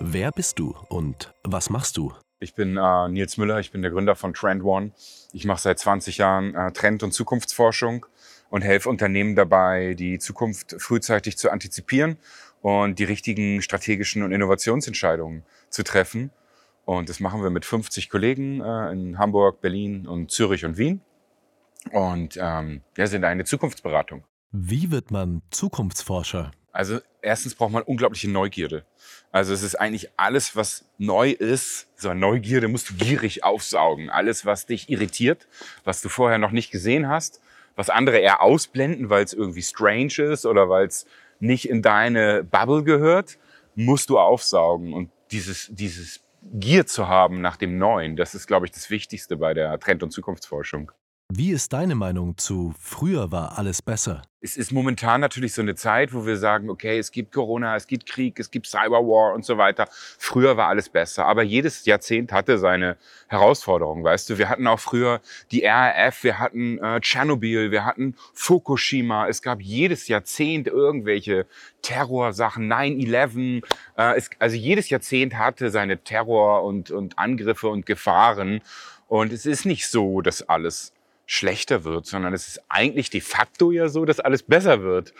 Wer bist du und was machst du? Ich bin äh, Nils Müller, ich bin der Gründer von Trend One. Ich mache seit 20 Jahren äh, Trend- und Zukunftsforschung und helfe Unternehmen dabei, die Zukunft frühzeitig zu antizipieren und die richtigen strategischen und Innovationsentscheidungen zu treffen. Und das machen wir mit 50 Kollegen äh, in Hamburg, Berlin und Zürich und Wien. Und ähm, wir sind eine Zukunftsberatung. Wie wird man Zukunftsforscher? Also erstens braucht man unglaubliche Neugierde. Also es ist eigentlich alles, was neu ist, so eine Neugierde musst du gierig aufsaugen. Alles, was dich irritiert, was du vorher noch nicht gesehen hast, was andere eher ausblenden, weil es irgendwie strange ist oder weil es nicht in deine Bubble gehört, musst du aufsaugen. Und dieses, dieses Gier zu haben nach dem Neuen, das ist, glaube ich, das Wichtigste bei der Trend- und Zukunftsforschung. Wie ist deine Meinung zu früher war alles besser? Es ist momentan natürlich so eine Zeit, wo wir sagen, okay, es gibt Corona, es gibt Krieg, es gibt Cyberwar und so weiter. Früher war alles besser, aber jedes Jahrzehnt hatte seine Herausforderungen, weißt du. Wir hatten auch früher die RAF, wir hatten äh, Tschernobyl, wir hatten Fukushima. Es gab jedes Jahrzehnt irgendwelche Terrorsachen, 9-11. Äh, also jedes Jahrzehnt hatte seine Terror- und, und Angriffe und Gefahren. Und es ist nicht so, dass alles schlechter wird, sondern es ist eigentlich de facto ja so, dass alles besser wird.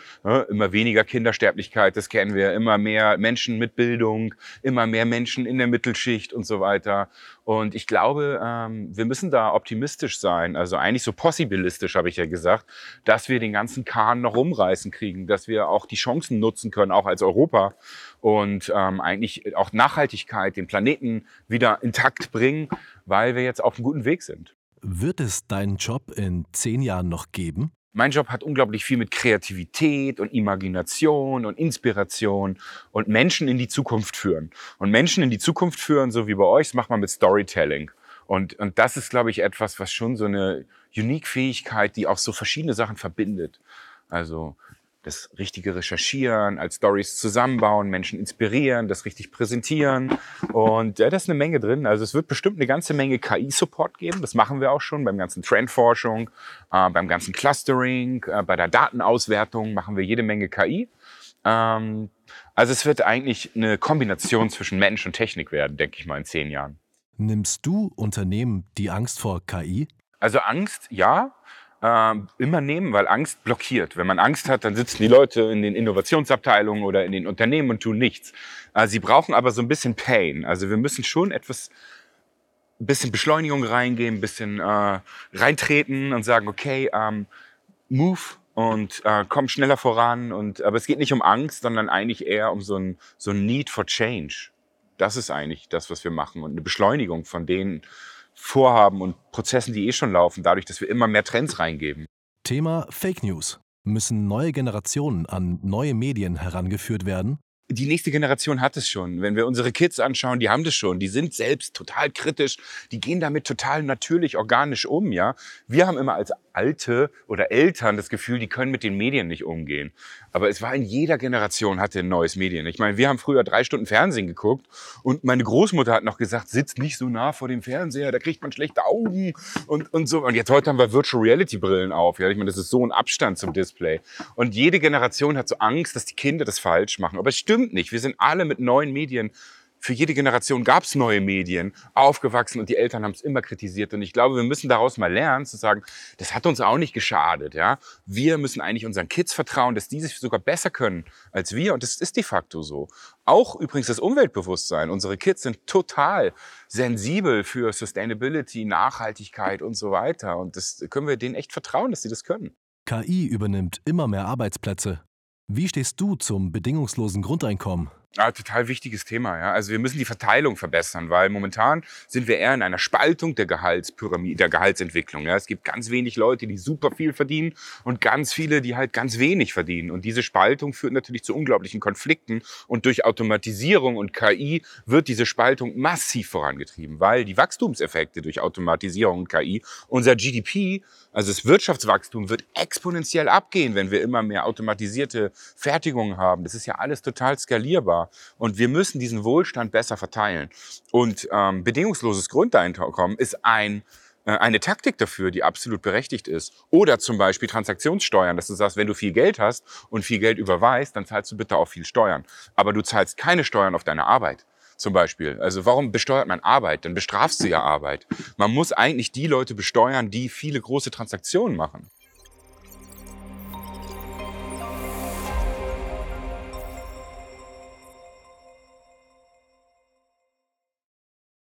Immer weniger Kindersterblichkeit, das kennen wir, immer mehr Menschen mit Bildung, immer mehr Menschen in der Mittelschicht und so weiter. Und ich glaube, ähm, wir müssen da optimistisch sein, also eigentlich so possibilistisch, habe ich ja gesagt, dass wir den ganzen Kahn noch rumreißen kriegen, dass wir auch die Chancen nutzen können, auch als Europa und ähm, eigentlich auch Nachhaltigkeit, den Planeten wieder intakt bringen, weil wir jetzt auf einem guten Weg sind. Wird es deinen Job in zehn Jahren noch geben? Mein Job hat unglaublich viel mit Kreativität und Imagination und Inspiration und Menschen in die Zukunft führen. Und Menschen in die Zukunft führen, so wie bei euch, das macht man mit Storytelling. Und, und das ist, glaube ich, etwas, was schon so eine Unique-Fähigkeit, die auch so verschiedene Sachen verbindet. Also das richtige Recherchieren, als Stories zusammenbauen, Menschen inspirieren, das richtig präsentieren. Und ja, da ist eine Menge drin. Also es wird bestimmt eine ganze Menge KI-Support geben. Das machen wir auch schon beim ganzen Trendforschung, äh, beim ganzen Clustering, äh, bei der Datenauswertung machen wir jede Menge KI. Ähm, also es wird eigentlich eine Kombination zwischen Mensch und Technik werden, denke ich mal, in zehn Jahren. Nimmst du Unternehmen die Angst vor KI? Also Angst, ja äh, immer nehmen, weil Angst blockiert. Wenn man Angst hat, dann sitzen die Leute in den Innovationsabteilungen oder in den Unternehmen und tun nichts. Äh, sie brauchen aber so ein bisschen Pain. Also wir müssen schon etwas, ein bisschen Beschleunigung reingehen, ein bisschen äh, reintreten und sagen, okay, ähm, move und äh, komm schneller voran. Und, aber es geht nicht um Angst, sondern eigentlich eher um so ein, so ein Need for Change. Das ist eigentlich das, was wir machen und eine Beschleunigung von denen, Vorhaben und Prozessen, die eh schon laufen, dadurch, dass wir immer mehr Trends reingeben. Thema Fake News. Müssen neue Generationen an neue Medien herangeführt werden? Die nächste Generation hat es schon. Wenn wir unsere Kids anschauen, die haben das schon. Die sind selbst total kritisch. Die gehen damit total natürlich, organisch um, ja. Wir haben immer als Alte oder Eltern das Gefühl, die können mit den Medien nicht umgehen. Aber es war in jeder Generation hatte ein neues Medien. Ich meine, wir haben früher drei Stunden Fernsehen geguckt und meine Großmutter hat noch gesagt, sitzt nicht so nah vor dem Fernseher, da kriegt man schlechte Augen und, und so. Und jetzt heute haben wir Virtual Reality Brillen auf. Ja, ich meine, das ist so ein Abstand zum Display. Und jede Generation hat so Angst, dass die Kinder das falsch machen. Aber es stimmt nicht. Wir sind alle mit neuen Medien für jede Generation gab es neue Medien, aufgewachsen und die Eltern haben es immer kritisiert. Und ich glaube, wir müssen daraus mal lernen, zu sagen, das hat uns auch nicht geschadet. Ja? Wir müssen eigentlich unseren Kids vertrauen, dass die sich sogar besser können als wir. Und das ist de facto so. Auch übrigens das Umweltbewusstsein. Unsere Kids sind total sensibel für Sustainability, Nachhaltigkeit und so weiter. Und das können wir denen echt vertrauen, dass sie das können. KI übernimmt immer mehr Arbeitsplätze. Wie stehst du zum bedingungslosen Grundeinkommen? Ja, total wichtiges Thema. Ja. Also wir müssen die Verteilung verbessern, weil momentan sind wir eher in einer Spaltung der Gehaltspyramide, der Gehaltsentwicklung. Ja. Es gibt ganz wenig Leute, die super viel verdienen und ganz viele, die halt ganz wenig verdienen. Und diese Spaltung führt natürlich zu unglaublichen Konflikten. Und durch Automatisierung und KI wird diese Spaltung massiv vorangetrieben, weil die Wachstumseffekte durch Automatisierung und KI, unser GDP, also das Wirtschaftswachstum wird exponentiell abgehen, wenn wir immer mehr automatisierte Fertigungen haben. Das ist ja alles total skalierbar. Und wir müssen diesen Wohlstand besser verteilen. Und ähm, bedingungsloses Grundeinkommen ist ein äh, eine Taktik dafür, die absolut berechtigt ist. Oder zum Beispiel Transaktionssteuern, dass du sagst, wenn du viel Geld hast und viel Geld überweist, dann zahlst du bitte auch viel Steuern. Aber du zahlst keine Steuern auf deine Arbeit zum Beispiel. Also warum besteuert man Arbeit? Dann bestrafst du ja Arbeit. Man muss eigentlich die Leute besteuern, die viele große Transaktionen machen.